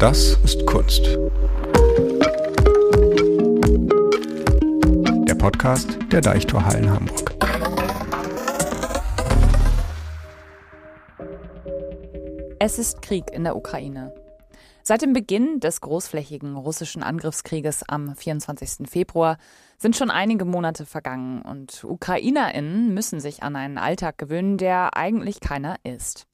Das ist Kunst. Der Podcast der Deichtorhallen Hamburg. Es ist Krieg in der Ukraine. Seit dem Beginn des großflächigen russischen Angriffskrieges am 24. Februar sind schon einige Monate vergangen und Ukrainerinnen müssen sich an einen Alltag gewöhnen, der eigentlich keiner ist.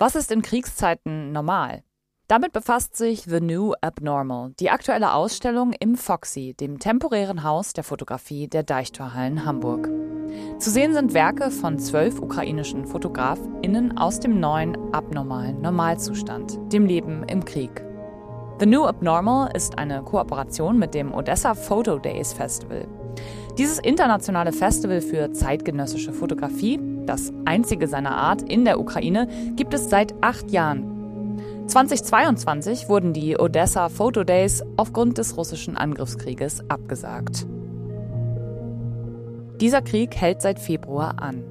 Was ist in Kriegszeiten normal? Damit befasst sich The New Abnormal, die aktuelle Ausstellung im Foxy, dem temporären Haus der Fotografie der Deichtorhallen Hamburg. Zu sehen sind Werke von zwölf ukrainischen FotografInnen aus dem neuen, abnormalen Normalzustand, dem Leben im Krieg. The New Abnormal ist eine Kooperation mit dem Odessa Photo Days Festival. Dieses internationale Festival für zeitgenössische Fotografie, das einzige seiner Art in der Ukraine, gibt es seit acht Jahren 2022 wurden die Odessa Photo Days aufgrund des russischen Angriffskrieges abgesagt. Dieser Krieg hält seit Februar an.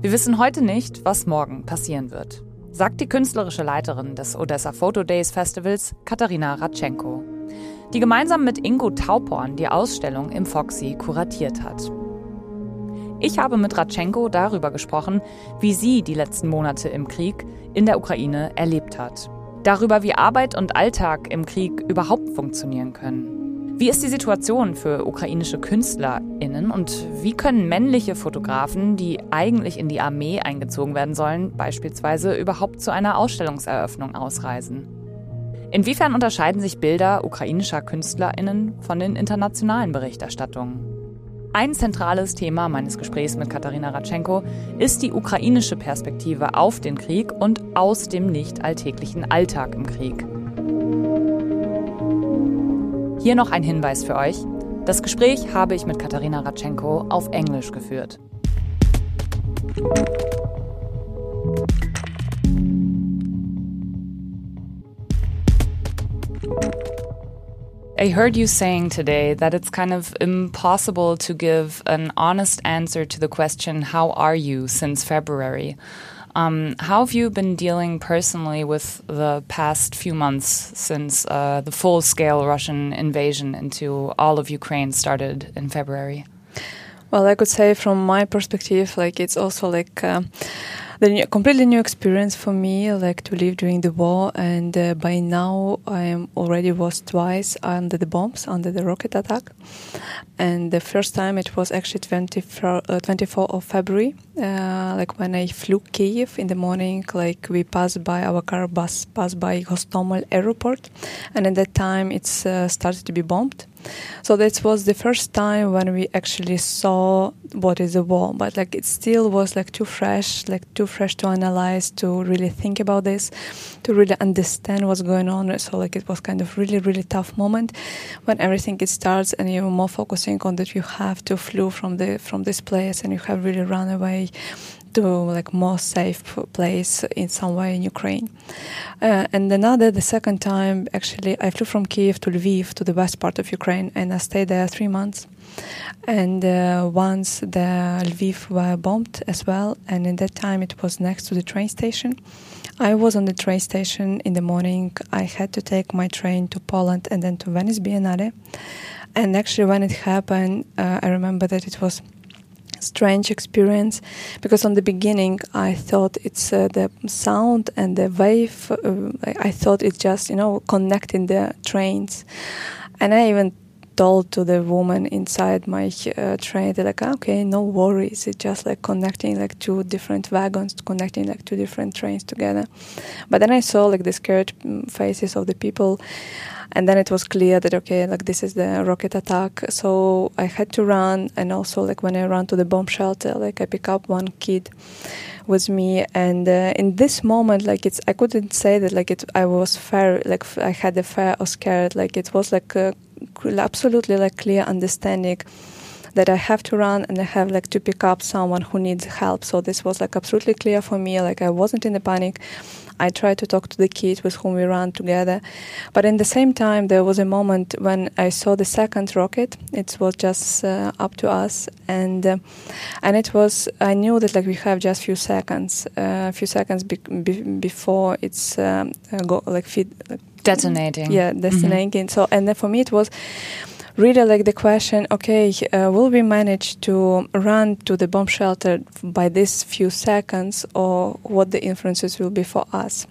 Wir wissen heute nicht, was morgen passieren wird, sagt die künstlerische Leiterin des Odessa Photo Days Festivals, Katharina Ratschenko, die gemeinsam mit Ingo Tauporn die Ausstellung im Foxy kuratiert hat. Ich habe mit Ratschenko darüber gesprochen, wie sie die letzten Monate im Krieg in der Ukraine erlebt hat darüber, wie Arbeit und Alltag im Krieg überhaupt funktionieren können. Wie ist die Situation für ukrainische KünstlerInnen und wie können männliche Fotografen, die eigentlich in die Armee eingezogen werden sollen, beispielsweise überhaupt zu einer Ausstellungseröffnung ausreisen? Inwiefern unterscheiden sich Bilder ukrainischer KünstlerInnen von den internationalen Berichterstattungen? Ein zentrales Thema meines Gesprächs mit Katharina Ratschenko ist die ukrainische Perspektive auf den Krieg und aus dem nicht alltäglichen Alltag im Krieg. Hier noch ein Hinweis für euch. Das Gespräch habe ich mit Katharina Ratschenko auf Englisch geführt. I heard you saying today that it's kind of impossible to give an honest answer to the question, How are you since February? Um, how have you been dealing personally with the past few months since uh, the full scale Russian invasion into all of Ukraine started in February? Well, I could say from my perspective, like it's also like. Uh, the new, completely new experience for me, like to live during the war. And uh, by now, I am already was twice under the bombs, under the rocket attack. And the first time it was actually 24, uh, 24 of February, uh, like when I flew Kiev in the morning. Like we passed by our car bus passed by Hostomel airport, and at that time it's uh, started to be bombed. So that was the first time when we actually saw what is a war, but like it still was like too fresh, like too fresh to analyze, to really think about this, to really understand what's going on. So like it was kind of really, really tough moment when everything it starts and you're more focusing on that you have to flew from the from this place and you have really run away to like more safe place in some way in Ukraine. Uh, and another, the second time, actually, I flew from Kiev to Lviv to the west part of Ukraine, and I stayed there three months. And uh, once the Lviv were bombed as well, and in that time it was next to the train station. I was on the train station in the morning. I had to take my train to Poland and then to Venice Biennale. And actually, when it happened, uh, I remember that it was strange experience because on the beginning I thought it's uh, the sound and the wave. Uh, I thought it's just you know connecting the trains, and I even told to the woman inside my uh, train. They're like okay no worries. It's just like connecting like two different wagons connecting like two different trains together. But then i saw like the scared mm, faces of the people and then it was clear that okay like this is the rocket attack. So i had to run and also like when i ran to the bomb shelter like i pick up one kid with me and uh, in this moment like it's i couldn't say that like it i was fair like i had a fair or scared. Like it was like a, absolutely like clear understanding that I have to run and I have like to pick up someone who needs help. So this was like absolutely clear for me. Like I wasn't in a panic. I tried to talk to the kids with whom we ran together. But in the same time, there was a moment when I saw the second rocket. It was just uh, up to us, and uh, and it was. I knew that like we have just few seconds, a uh, few seconds be- be- before it's um, go like feed. Like, detonating. Yeah, detonating. Mm-hmm. So, and then for me, it was really like the question okay uh, will we manage to run to the bomb shelter by this few seconds or what the influences will be for us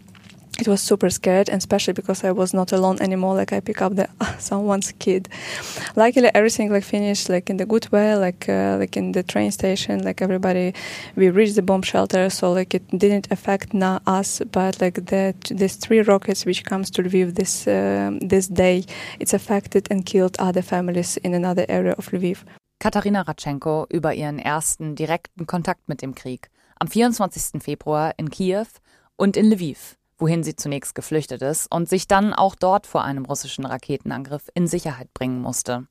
it was super scared and especially because i was not alone anymore like i pick up the someone's kid. Luckily everything like finished like in the good way like uh, like in the train station like everybody we reached the bomb shelter so like it didn't affect not us but like the these three rockets which comes to lviv this uh, this day it's affected and killed other families in another area of lviv. Kateryna Radchenko über ihren ersten direkten Kontakt mit dem Krieg. Am 24. Februar in Kiew und in Lviv wohin sie zunächst geflüchtet ist und sich dann auch dort vor einem russischen Raketenangriff in Sicherheit bringen musste.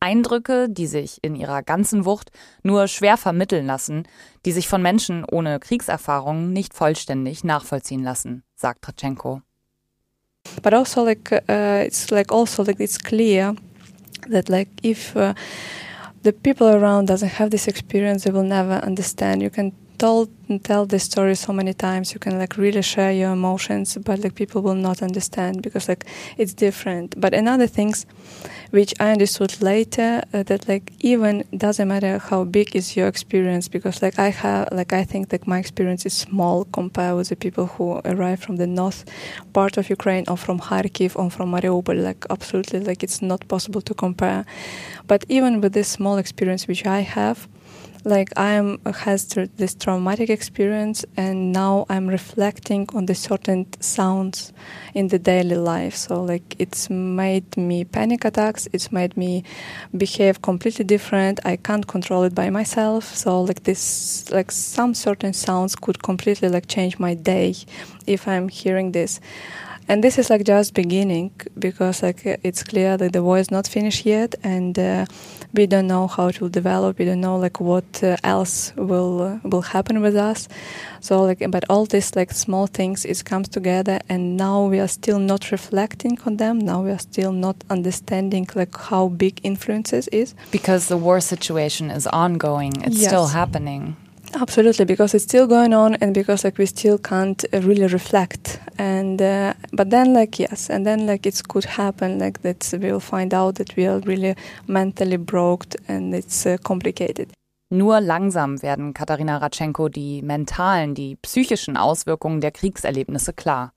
Eindrücke, die sich in ihrer ganzen Wucht nur schwer vermitteln lassen, die sich von Menschen ohne Kriegserfahrung nicht vollständig nachvollziehen lassen, sagt Tratschenko. But also like uh, it's like also like it's clear that like if uh, the people around doesn't have this experience they will never understand. You can told tell this story so many times you can like really share your emotions but like people will not understand because like it's different. But another things which i understood later uh, that like even doesn't matter how big is your experience because like i have like i think that my experience is small compared with the people who arrive from the north part of ukraine or from kharkiv or from mariupol. Like absolutely like it's not possible to compare. But even with this small experience which i have like I am has this traumatic experience, and now I'm reflecting on the certain sounds in the daily life. So like it's made me panic attacks. It's made me behave completely different. I can't control it by myself. So like this, like some certain sounds could completely like change my day if I'm hearing this and this is like just beginning because like it's clear that the war is not finished yet and uh, we don't know how it will develop. We don't know like what uh, else will uh, will happen with us. So like but all these like small things it comes together and now we are still not reflecting on them. Now we are still not understanding like how big influences is. Because the war situation is ongoing it's yes. still happening Absolutely, because it's still going on, and because like we still can't uh, really reflect. And uh, but then like yes, and then like it could happen like that we'll find out that we are really mentally broke and it's uh, complicated. Nur langsam werden Katharina Ratschenko die mentalen, die psychischen Auswirkungen der Kriegserlebnisse klar.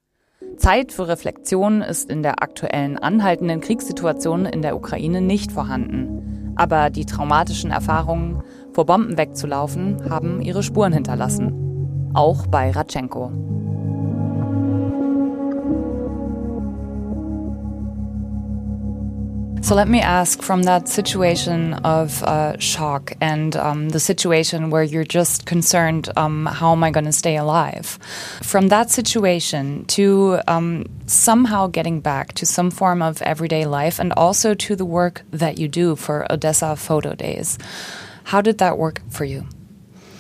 Zeit für Reflexion ist in der aktuellen anhaltenden Kriegssituation in der Ukraine nicht vorhanden. Aber die traumatischen Erfahrungen vor Bomben wegzulaufen, haben ihre Spuren hinterlassen. Auch bei Radchenko. So let me ask from that situation of uh, shock and um, the situation where you're just concerned, um, how am I going to stay alive? From that situation to um, somehow getting back to some form of everyday life and also to the work that you do for Odesa Photo Days. How did that work for you?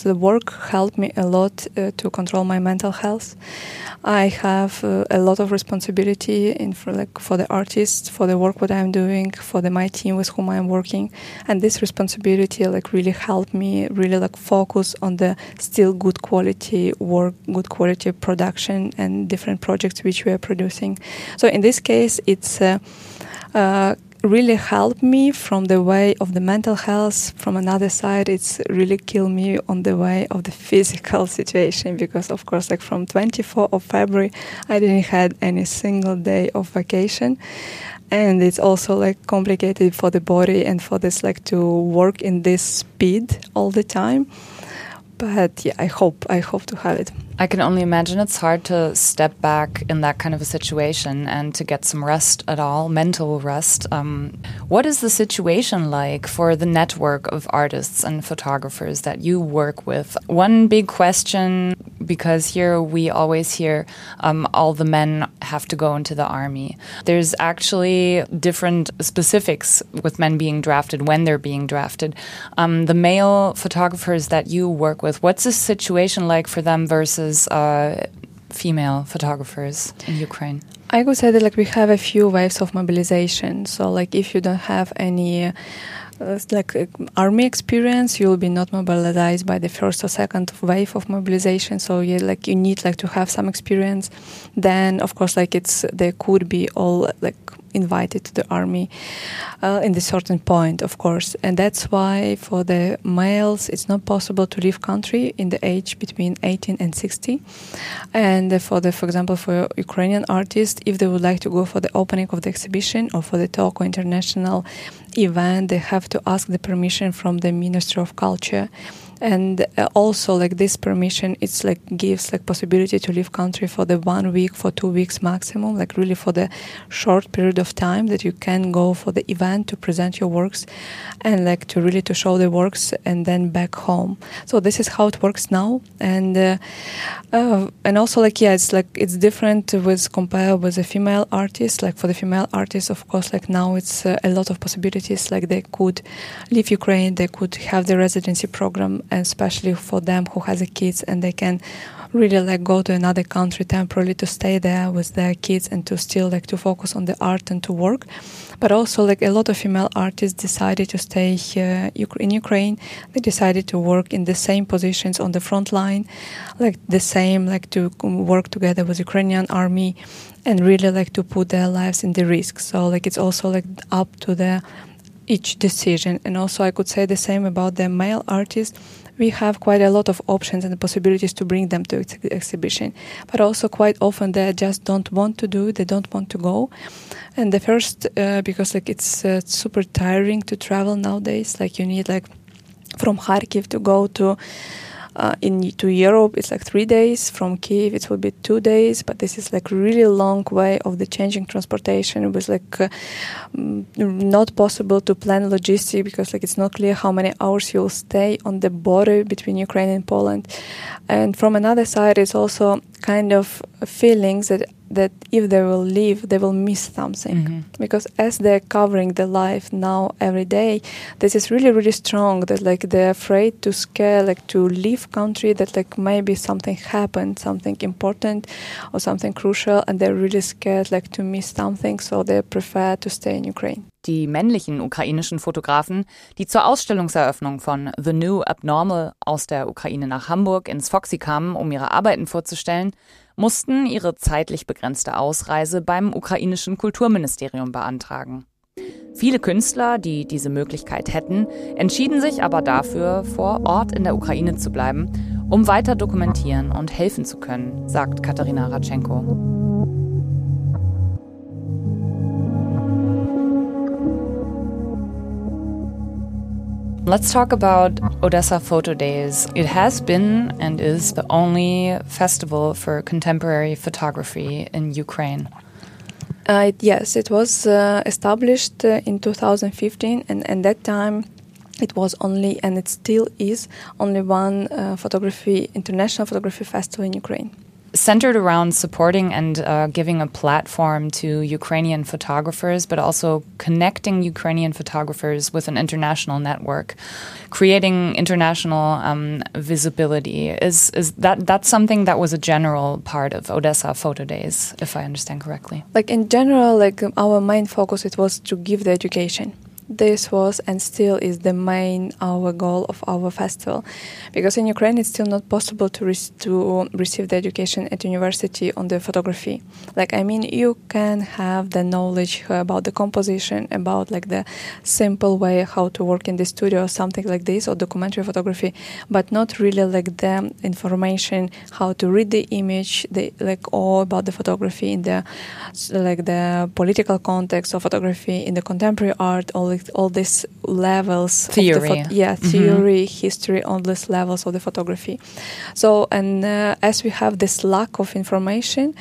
The work helped me a lot uh, to control my mental health. I have uh, a lot of responsibility in for like for the artists, for the work what I'm doing, for the my team with whom I'm working, and this responsibility like really helped me really like focus on the still good quality work, good quality production, and different projects which we are producing. So in this case, it's. Uh, uh, really helped me from the way of the mental health. From another side, it's really killed me on the way of the physical situation because, of course, like from 24 of February, I didn't had any single day of vacation, and it's also like complicated for the body and for this like to work in this speed all the time. But yeah, I hope I hope to have it. I can only imagine it's hard to step back in that kind of a situation and to get some rest at all, mental rest. Um, what is the situation like for the network of artists and photographers that you work with? One big question, because here we always hear um, all the men have to go into the army. There's actually different specifics with men being drafted when they're being drafted. Um, the male photographers that you work with, what's the situation like for them versus versus uh, female photographers in Ukraine? I would say that like we have a few waves of mobilization. So like if you don't have any uh, like uh, army experience you will be not mobilized by the first or second wave of mobilization so you like you need like to have some experience then of course like it's there could be all like invited to the army uh, in the certain point, of course. And that's why for the males, it's not possible to leave country in the age between 18 and 60. And for the, for example, for Ukrainian artists, if they would like to go for the opening of the exhibition or for the talk or international event, they have to ask the permission from the Ministry of Culture and uh, also like this permission it's like gives like possibility to leave country for the one week for two weeks maximum like really for the short period of time that you can go for the event to present your works and like to really to show the works and then back home. So this is how it works now. And uh, uh, and also like yeah it's like it's different with compared with a female artist like for the female artists of course like now it's uh, a lot of possibilities. Like they could leave ukraine they could have the residency program and especially for them who has a kids and they can really like go to another country temporarily to stay there with their kids and to still like to focus on the art and to work. But also like a lot of female artists decided to stay here in Ukraine. They decided to work in the same positions on the front line like the same like to work together with Ukrainian army and really like to put their lives in the risk. So like it's also like up to the each decision. And also I could say the same about the male artists we have quite a lot of options and possibilities to bring them to ex- exhibition. But also quite often they just don't want to do, they don't want to go. And the first, uh, because like it's uh, super tiring to travel nowadays. Like you need like from Kharkiv to go to uh, in to Europe, it's like three days. From Kiev, it will be two days. But this is like really long way of the changing transportation. It was like uh, mm, not possible to plan logistics because like it's not clear how many hours you'll stay on the border between Ukraine and Poland. And from another side, it's also kind of feelings that that if they will leave, they will miss something. Mm-hmm. Because as they're covering the life now every day, this is really, really strong that like they're afraid to scare, like to leave country that like maybe something happened, something important or something crucial, and they're really scared like to miss something, so they prefer to stay in Ukraine. Die männlichen ukrainischen Fotografen, die zur Ausstellungseröffnung von The New Abnormal aus der Ukraine nach Hamburg ins Foxy kamen, um ihre Arbeiten vorzustellen, mussten ihre zeitlich begrenzte Ausreise beim ukrainischen Kulturministerium beantragen. Viele Künstler, die diese Möglichkeit hätten, entschieden sich aber dafür, vor Ort in der Ukraine zu bleiben, um weiter dokumentieren und helfen zu können, sagt Katharina Ratschenko. Let's talk about Odesa Photo Days. It has been and is the only festival for contemporary photography in Ukraine. Uh, yes, it was uh, established uh, in 2015, and at that time it was only, and it still is, only one uh, photography international photography festival in Ukraine centered around supporting and uh, giving a platform to Ukrainian photographers, but also connecting Ukrainian photographers with an international network, creating international um, visibility. Is is that that's something that was a general part of Odesa Photo Days, if I understand correctly? Like in general, like our main focus it was to give the education this was and still is the main our goal of our festival. Because in Ukraine it's still not possible to, re- to receive the education at university on the photography. Like I mean you can have the knowledge about the composition about like the simple way how to work in the studio or something like this or documentary photography but not really like the information how to read the image the like all about the photography in the like the political context of photography in the contemporary art all with all these levels theory. yeah mm-hmm. theory history all these levels of the photography. So and uh, as we have this lack of information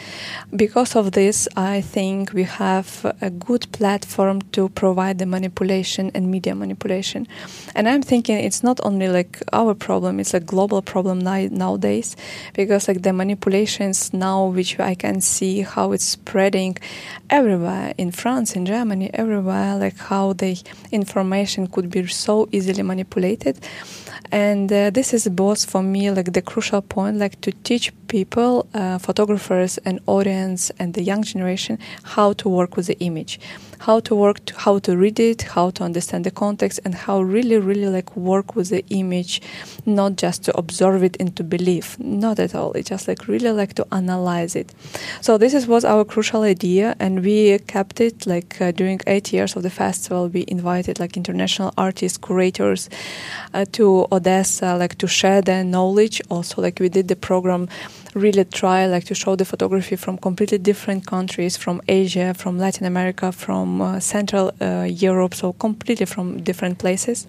because of this i think we have a good platform to provide the manipulation and media manipulation. And i'm thinking it's not only like our problem it's a global problem nowadays because like the manipulations now which i can see how it's spreading everywhere in france in germany everywhere like how the information could be so easily manipulated. And uh, this is both for me like the crucial point like to teach people, uh, photographers and audience and the young generation how to work with the image how to work, to, how to read it, how to understand the context, and how really, really like work with the image, not just to observe it and to believe. Not at all. It's just like really like to analyze it. So this is was our crucial idea, and we kept it like uh, during eight years of the festival. We invited like international artists, curators uh, to Odessa, like to share their knowledge. Also, like we did the program really try like to show the photography from completely different countries from asia from latin america from uh, central uh, europe so completely from different places.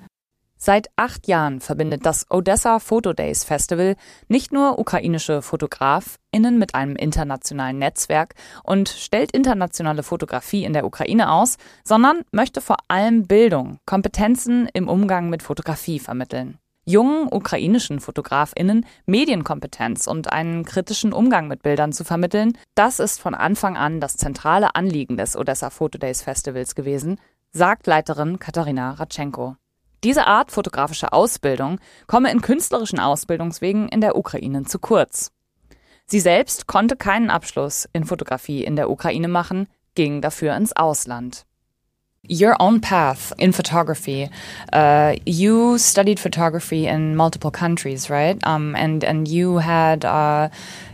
Seit acht Jahren verbindet das Odessa Photo Days Festival nicht nur ukrainische FotografInnen mit einem internationalen Netzwerk und stellt internationale Fotografie in der Ukraine aus, sondern möchte vor allem Bildung, Kompetenzen im Umgang mit Fotografie vermitteln jungen ukrainischen Fotografinnen Medienkompetenz und einen kritischen Umgang mit Bildern zu vermitteln, das ist von Anfang an das zentrale Anliegen des Odessa Photo Days Festivals gewesen, sagt Leiterin Katharina Ratschenko. Diese Art fotografischer Ausbildung komme in künstlerischen Ausbildungswegen in der Ukraine zu kurz. Sie selbst konnte keinen Abschluss in Fotografie in der Ukraine machen, ging dafür ins Ausland. Your own path in photography. Uh, you studied photography in multiple countries, right? Um, and and you had uh,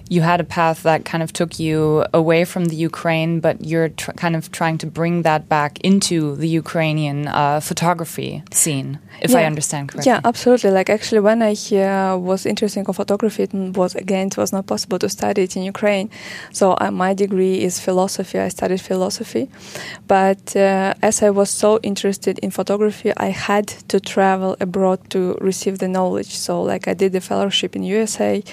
you had a path that kind of took you away from the Ukraine, but you're kind of trying to bring that back into the Ukrainian uh, photography scene, if yeah. I understand correctly. Yeah, absolutely. Like actually, when I uh, was interested in photography, it was again it was not possible to study it in Ukraine. So uh, my degree is philosophy. I studied philosophy, but uh, as I was so interested in photography, I had to travel abroad to receive the knowledge. So like I did the fellowship in USA,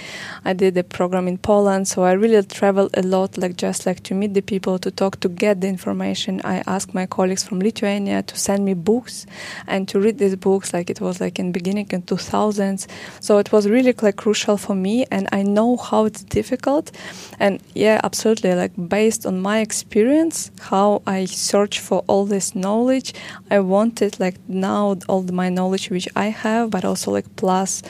I did the program in Poland, so I really travel a lot, like just like to meet the people, to talk, to get the information. I asked my colleagues from Lithuania to send me books and to read these books, like it was like in beginning in 2000s. So it was really like crucial for me, and I know how it's difficult. And yeah, absolutely, like based on my experience, how I search for all this knowledge, I wanted like now all my knowledge which I have, but also like plus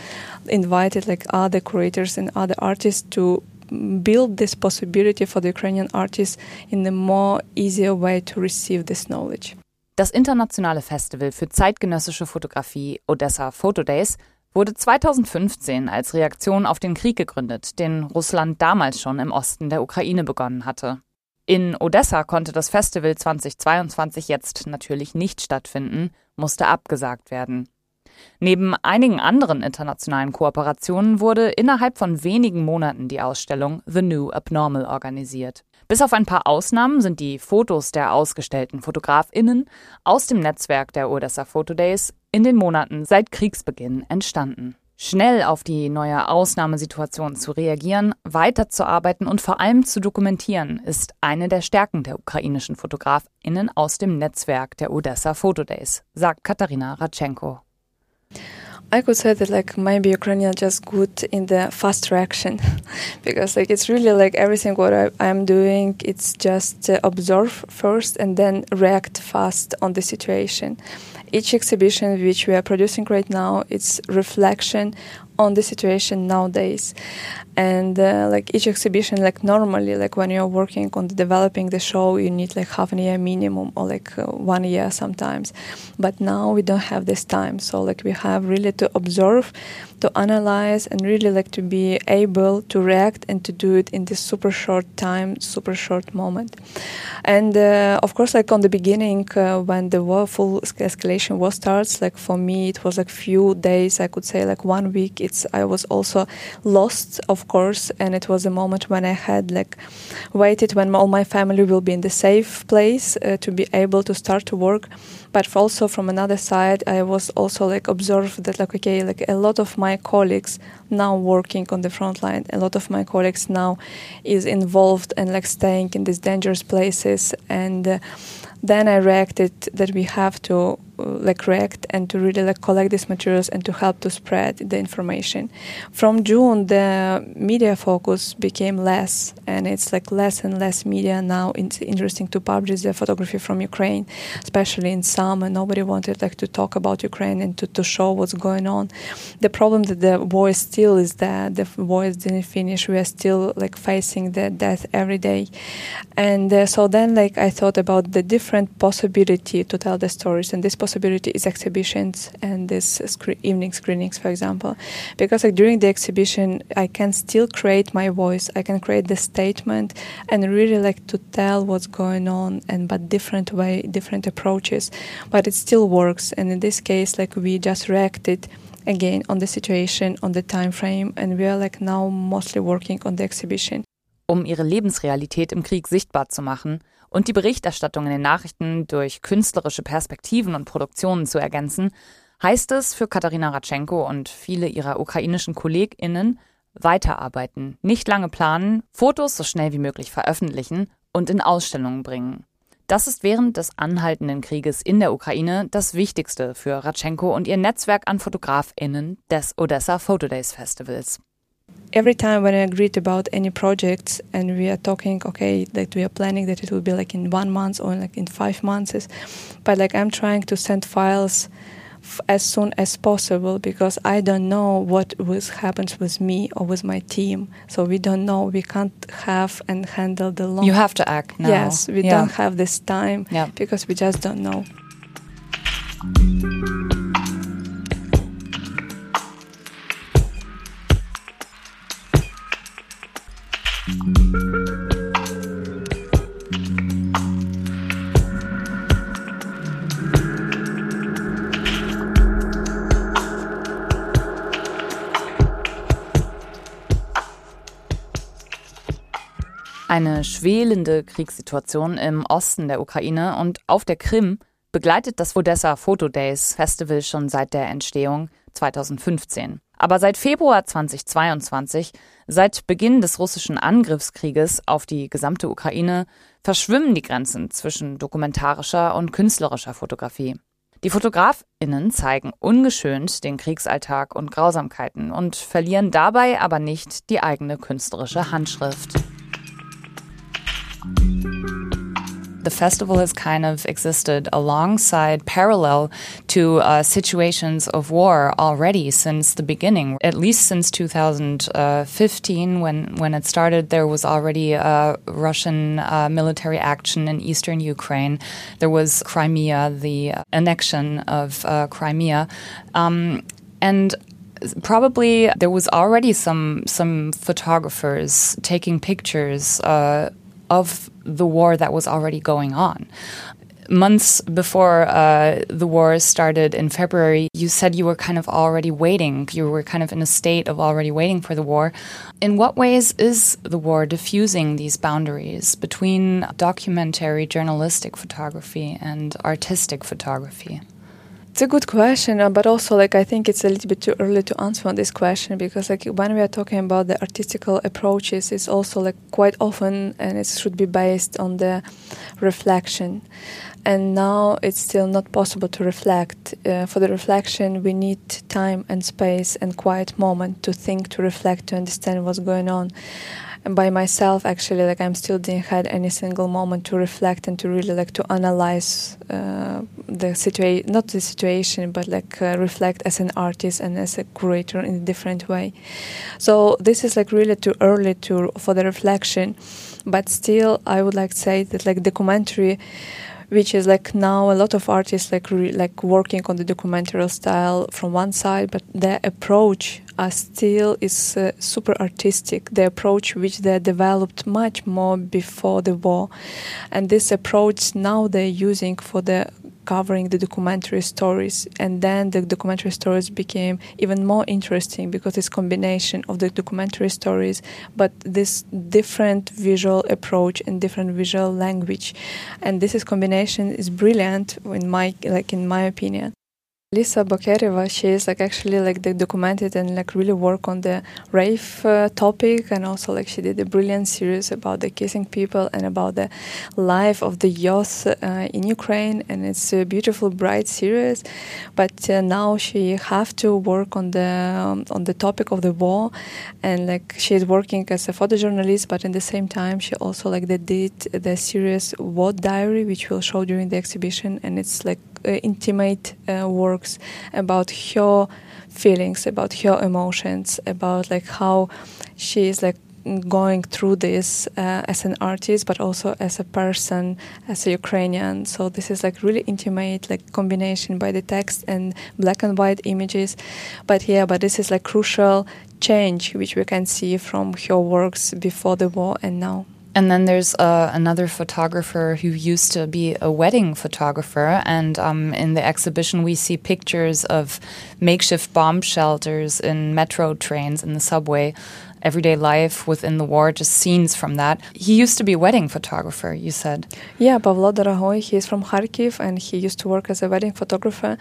invited like other creators and other artists to build this possibility for the Ukrainian artists in a more easier way to receive this knowledge. Das internationale Festival für zeitgenössische Fotografie Odessa Photo Days wurde 2015 als Reaktion auf den Krieg gegründet, den Russland damals schon im Osten der Ukraine begonnen hatte. In Odessa konnte das Festival 2022 jetzt natürlich nicht stattfinden, musste abgesagt werden. Neben einigen anderen internationalen Kooperationen wurde innerhalb von wenigen Monaten die Ausstellung The New Abnormal organisiert. Bis auf ein paar Ausnahmen sind die Fotos der ausgestellten Fotografinnen aus dem Netzwerk der Odessa Photo Days in den Monaten seit Kriegsbeginn entstanden. Schnell auf die neue Ausnahmesituation zu reagieren, weiterzuarbeiten und vor allem zu dokumentieren, ist eine der Stärken der ukrainischen Fotografinnen aus dem Netzwerk der Odessa Photo Days, sagt Katharina Ratschenko. I could say that like maybe Ukrainian just good in the fast reaction because like it's really like everything what I, am doing it's just uh, observe first and then react fast on the situation. Each exhibition which we are producing right now it's reflection on the situation nowadays. And uh, like each exhibition like normally like when you're working on developing the show you need like half a year minimum or like uh, one year sometimes. But now we don't have this time. So like we have really to observe to analyze and really like to be able to react and to do it in this super short time super short moment. And uh, of course like on the beginning uh, when the war full escalation war starts like for me it was like few days i could say like one week. It's i was also lost of course and it was a moment when i had like waited when all my family will be in the safe place uh, to be able to start to work. But also from another side i was also like observed that like okay like a lot of my colleagues now working on the front line a lot of my colleagues now is involved and like staying in these dangerous places. And uh, then i reacted that we have to like react and to really like collect these materials and to help to spread the information. From June, the media focus became less, and it's like less and less media now. It's interesting to publish the photography from Ukraine, especially in summer. Nobody wanted like to talk about Ukraine and to, to show what's going on. The problem that the war still is that the war didn't finish. We are still like facing the death every day, and uh, so then like I thought about the different possibility to tell the stories, and this is exhibitions and this scre- evening screenings, for example, because like during the exhibition I can still create my voice, I can create the statement, and really like to tell what's going on, and but different way, different approaches, but it still works. And in this case, like we just reacted again on the situation, on the time frame, and we are like now mostly working on the exhibition. Um ihre Lebensrealität im Krieg sichtbar zu machen und die Berichterstattung in den Nachrichten durch künstlerische Perspektiven und Produktionen zu ergänzen, heißt es für Katharina Ratschenko und viele ihrer ukrainischen KollegInnen weiterarbeiten, nicht lange planen, Fotos so schnell wie möglich veröffentlichen und in Ausstellungen bringen. Das ist während des anhaltenden Krieges in der Ukraine das Wichtigste für Ratschenko und ihr Netzwerk an FotografInnen des Odessa Photo Days Festivals. Every time when I agreed about any projects and we are talking, okay, that we are planning that it will be like in one month or like in five months, but like I'm trying to send files f- as soon as possible because I don't know what was happens with me or with my team. So we don't know. We can't have and handle the long. You have to act now. Yes, we Yeah. don't have this time Yeah. because we just don't know. Eine schwelende Kriegssituation im Osten der Ukraine und auf der Krim begleitet das Odessa Photo Days Festival schon seit der Entstehung 2015. Aber seit Februar 2022, seit Beginn des russischen Angriffskrieges auf die gesamte Ukraine, verschwimmen die Grenzen zwischen dokumentarischer und künstlerischer Fotografie. Die FotografInnen zeigen ungeschönt den Kriegsalltag und Grausamkeiten und verlieren dabei aber nicht die eigene künstlerische Handschrift. The festival has kind of existed alongside, parallel to uh, situations of war already since the beginning. At least since 2015, when when it started, there was already uh, Russian uh, military action in eastern Ukraine. There was Crimea, the annexion of uh, Crimea, um, and probably there was already some some photographers taking pictures uh, of the war that was already going on. Months before uh, the war started in February, you said you were kind of already waiting. You were kind of in a state of already waiting for the war. In what ways is the war diffusing these boundaries between documentary journalistic photography and artistic photography? It's a good question, uh, but also like I think it's a little bit too early to answer on this question because like when we are talking about the artistical approaches, it's also like quite often and it should be based on the reflection. And now it's still not possible to reflect. Uh, for the reflection, we need time and space and quiet moment to think, to reflect, to understand what's going on. By myself, actually, like I'm still didn't had any single moment to reflect and to really like to analyze uh, the situation, not the situation, but like uh, reflect as an artist and as a curator in a different way. So this is like really too early to for the reflection, but still, I would like to say that like documentary which is like now a lot of artists like re- like working on the documentary style from one side but their approach are still is uh, super artistic. The approach which they developed much more before the war. And this approach now they're using for the covering the documentary stories and then the documentary stories became even more interesting because it's combination of the documentary stories but this different visual approach and different visual language. And this is combination is brilliant in my like in my opinion Lisa Bokereva, she is like actually like documented and like really work on the rave uh, topic, and also like she did a brilliant series about the kissing people and about the life of the youth uh, in Ukraine, and it's a beautiful, bright series. But uh, now she have to work on the um, on the topic of the war, and like she is working as a photojournalist, but at the same time she also like they did the series War Diary, which will show during the exhibition, and it's like intimate uh, works about her feelings, about her emotions, about like how she is like going through this uh, as an artist, but also as a person, as a Ukrainian. So this is like really intimate, like combination by the text and black and white images. But yeah, but this is like crucial change which we can see from her works before the war and now. And then there's uh, another photographer who used to be a wedding photographer. And um, in the exhibition, we see pictures of makeshift bomb shelters in metro trains in the subway everyday life within the war, just scenes from that. He used to be a wedding photographer, you said. Yeah, Pavlo Dorogoy, he's from Kharkiv and he used to work as a wedding photographer.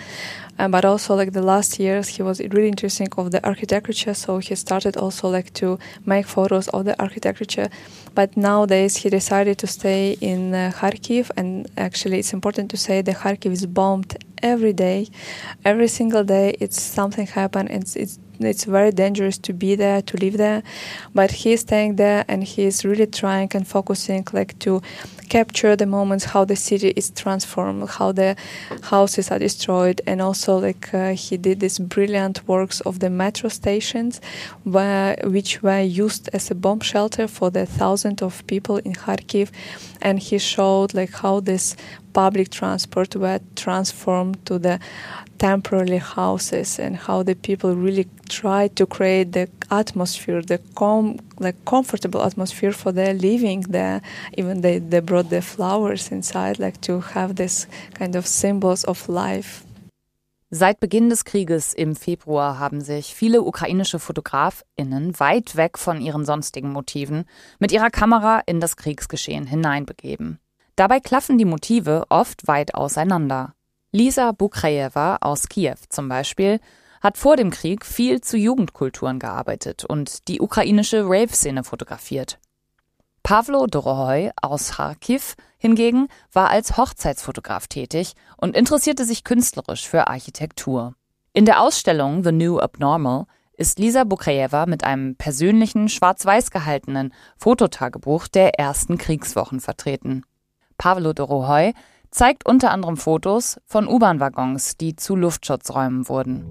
Um, but also like the last years he was really interesting of the architecture so he started also like to make photos of the architecture but nowadays he decided to stay in uh, kharkiv and actually it's important to say that kharkiv is bombed every day every single day it's something happen it's, it's it's very dangerous to be there to live there. But he's staying there and he's really trying and focusing like to capture the moments how the city is transformed how the houses are destroyed. And also like uh, he did these brilliant works of the metro stations where which were used as a bomb shelter for the thousands of people in kharkiv. And he showed like how this public transport were transformed to the temporary houses and how the people really tried to create the atmosphere, the com- like comfortable atmosphere for their living there. Even they, they brought the flowers inside, like to have this kind of symbols of life. Seit Beginn des Krieges im Februar haben sich viele ukrainische Fotografinnen weit weg von ihren sonstigen Motiven mit ihrer Kamera in das Kriegsgeschehen hineinbegeben. Dabei klaffen die Motive oft weit auseinander. Lisa Bukrajeva aus Kiew zum Beispiel hat vor dem Krieg viel zu Jugendkulturen gearbeitet und die ukrainische Rave-Szene fotografiert. Pavlo Dorohoy aus Kharkiv hingegen war als Hochzeitsfotograf tätig und interessierte sich künstlerisch für Architektur. In der Ausstellung The New Abnormal ist Lisa Bukrajeva mit einem persönlichen, schwarz-weiß gehaltenen Fototagebuch der ersten Kriegswochen vertreten. Pavlo Dorohoy zeigt unter anderem Fotos von U-Bahn-Waggons, die zu Luftschutzräumen wurden.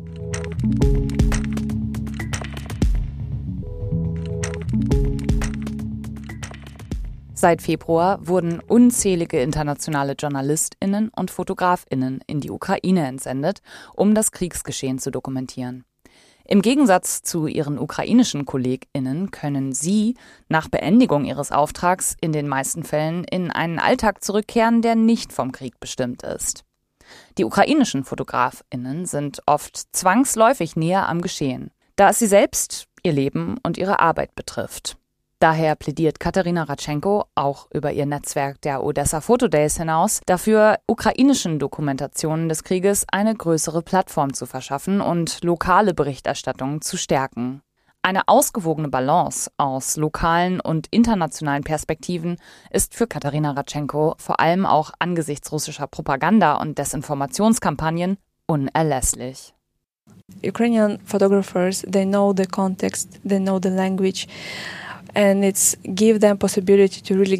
Seit Februar wurden unzählige internationale Journalistinnen und Fotografinnen in die Ukraine entsendet, um das Kriegsgeschehen zu dokumentieren. Im Gegensatz zu ihren ukrainischen KollegInnen können sie nach Beendigung ihres Auftrags in den meisten Fällen in einen Alltag zurückkehren, der nicht vom Krieg bestimmt ist. Die ukrainischen FotografInnen sind oft zwangsläufig näher am Geschehen, da es sie selbst, ihr Leben und ihre Arbeit betrifft. Daher plädiert Katharina Ratschenko auch über ihr Netzwerk der Odessa Photo Days hinaus dafür, ukrainischen Dokumentationen des Krieges eine größere Plattform zu verschaffen und lokale Berichterstattung zu stärken. Eine ausgewogene Balance aus lokalen und internationalen Perspektiven ist für Katharina Ratschenko vor allem auch angesichts russischer Propaganda und Desinformationskampagnen unerlässlich. Ukrainian photographers, they know the context, they know the language. And it's give them possibility to really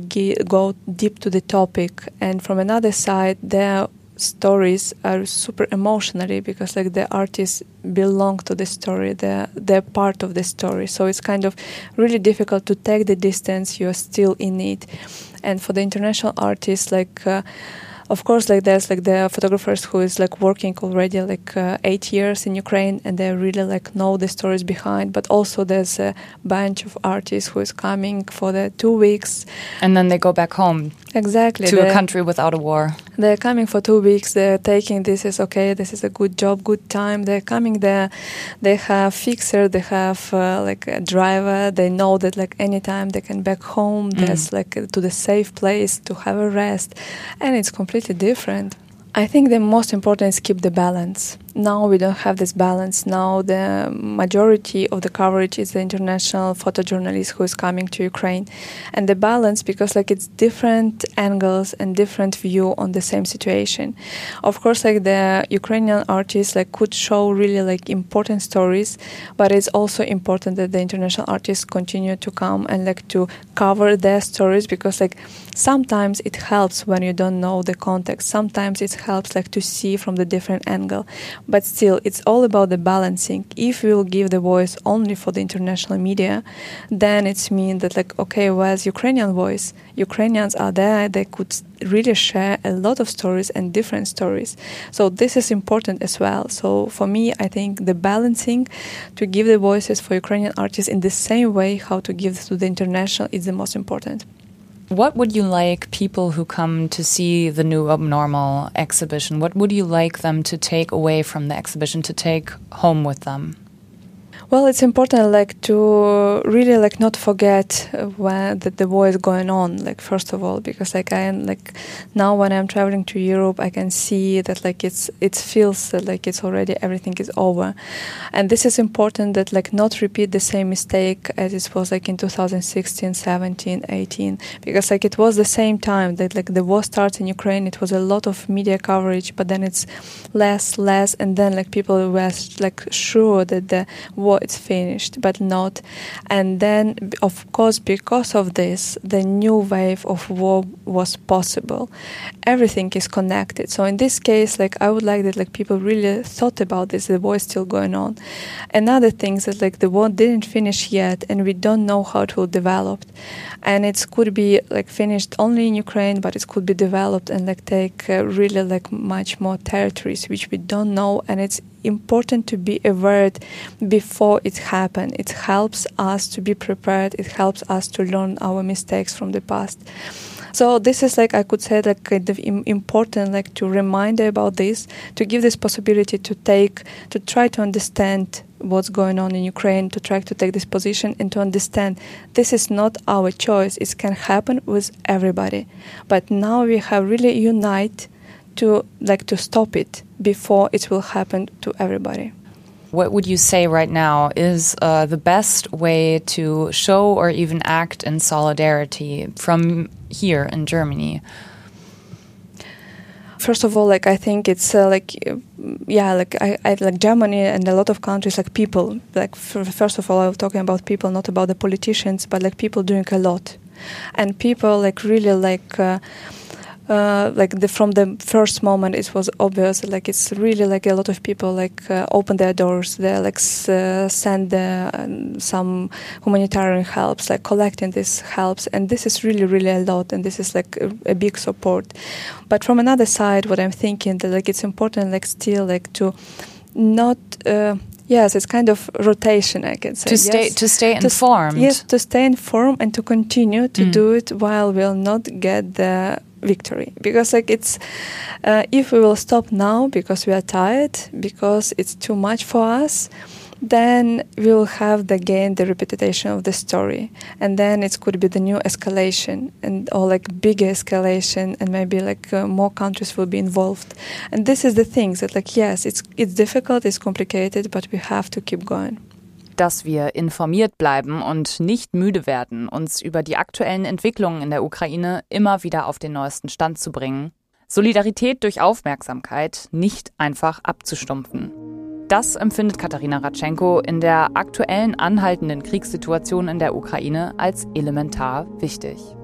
go deep to the topic. And from another side their stories are super emotionally because like the artists belong to the story they're, they're part of the story. So it's kind of really difficult to take the distance you're still in it. And for the international artists like uh, of course like there's like the photographers who is like working already like uh, eight years in ukraine and they really like know the stories behind but also there's a bunch of artists who is coming for the two weeks. And then they go back home exactly. to a country without a war they're coming for two weeks. They're taking this is okay. This is a good job good time. They're coming there. They have fixer they have uh, like a driver. They know that like anytime they can back home mm. there's like to the safe place to have a rest. And it's completely different. I think the most important is keep the balance. Now we don't have this balance. Now the majority of the coverage is the international photojournalist who is coming to Ukraine, and the balance because like it's different angles and different view on the same situation. Of course, like the Ukrainian artists like could show really like important stories, but it's also important that the international artists continue to come and like to cover their stories because like sometimes it helps when you don't know the context. Sometimes it helps like to see from the different angle. But still it's all about the balancing. If we will give the voice only for the international media then it's mean that like okay where's ukrainian voice? Ukrainians are there they could really share a lot of stories and different stories. So this is important as well. So for me i think the balancing to give the voices for ukrainian artists in the same way how to give to the international is the most important what would you like people who come to see the new Abnormal exhibition? What would you like them to take away from the exhibition to take home with them? Well, it's important, like to really like not forget when that the war is going on. Like first of all, because like I am like now when I'm traveling to Europe, I can see that like it's it feels uh, like it's already everything is over, and this is important that like not repeat the same mistake as it was like in 2016, 17, 18, because like it was the same time that like the war starts in Ukraine. It was a lot of media coverage, but then it's less, less, and then like people were like sure that the war it's finished, but not. And then, of course, because of this, the new wave of war was possible. Everything is connected. So in this case, like I would like that, like people really thought about this. The war is still going on. Another thing is that like the war didn't finish yet, and we don't know how it will develop. And it could be like finished only in Ukraine, but it could be developed and like take uh, really like much more territories which we don't know, and it's important to be aware before it happens. It helps us to be prepared. It helps us to learn our mistakes from the past. So this is like I could say like kind of important like to remind about this, to give this possibility to take to try to understand what's going on in Ukraine, to try to take this position and to understand this is not our choice. It can happen with everybody. But now we have really unite to like to stop it before it will happen to everybody. What would you say right now is uh, the best way to show or even act in solidarity from here in Germany? First of all, like I think it's uh, like yeah, like I, I like Germany and a lot of countries like people. Like first of all, I'm talking about people, not about the politicians, but like people doing a lot, and people like really like. Uh, uh, like the, from the first moment it was obvious like it's really like a lot of people like uh, open their doors they like uh, send um, some humanitarian helps like collecting these helps and this is really really a lot and this is like a, a, big support. But from another side what i'm thinking that like it's important like still like to not uh, Yes, it's kind of rotation, I can say. To stay yes. to stay informed. To, yes, to stay informed and to continue to mm. do it while we'll not get the victory because like it's uh, if we will stop now because we are tired because it's too much for us then we will have the again the repetition of the story and then it could be the new escalation and or like bigger escalation and maybe like uh, more countries will be involved and this is the thing that like yes it's it's difficult it's complicated but we have to keep going dass wir informiert bleiben und nicht müde werden, uns über die aktuellen Entwicklungen in der Ukraine immer wieder auf den neuesten Stand zu bringen. Solidarität durch Aufmerksamkeit nicht einfach abzustumpfen. Das empfindet Katharina Ratschenko in der aktuellen anhaltenden Kriegssituation in der Ukraine als elementar wichtig.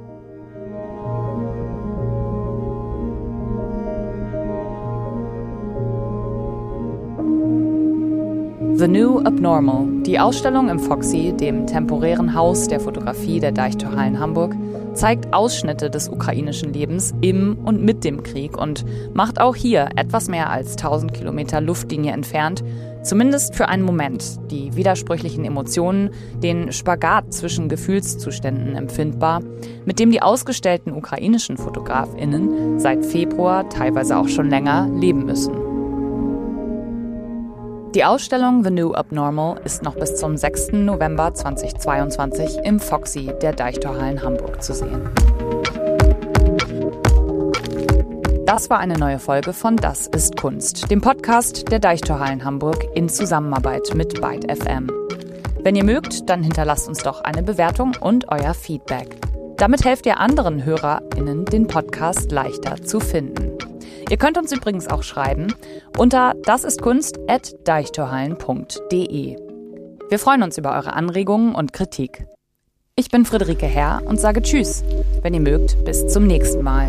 The New Abnormal, die Ausstellung im Foxy, dem temporären Haus der Fotografie der Deichtorhallen Hamburg, zeigt Ausschnitte des ukrainischen Lebens im und mit dem Krieg und macht auch hier etwas mehr als 1000 Kilometer Luftlinie entfernt, zumindest für einen Moment, die widersprüchlichen Emotionen, den Spagat zwischen Gefühlszuständen empfindbar, mit dem die ausgestellten ukrainischen Fotografinnen seit Februar, teilweise auch schon länger, leben müssen. Die Ausstellung The New Abnormal ist noch bis zum 6. November 2022 im Foxy der Deichtorhallen Hamburg zu sehen. Das war eine neue Folge von Das ist Kunst, dem Podcast der Deichtorhallen Hamburg in Zusammenarbeit mit Byte FM. Wenn ihr mögt, dann hinterlasst uns doch eine Bewertung und euer Feedback. Damit helft ihr anderen HörerInnen, den Podcast leichter zu finden. Ihr könnt uns übrigens auch schreiben unter dasistkunst.deichtorhallen.de. Wir freuen uns über eure Anregungen und Kritik. Ich bin Friederike Herr und sage Tschüss. Wenn ihr mögt, bis zum nächsten Mal.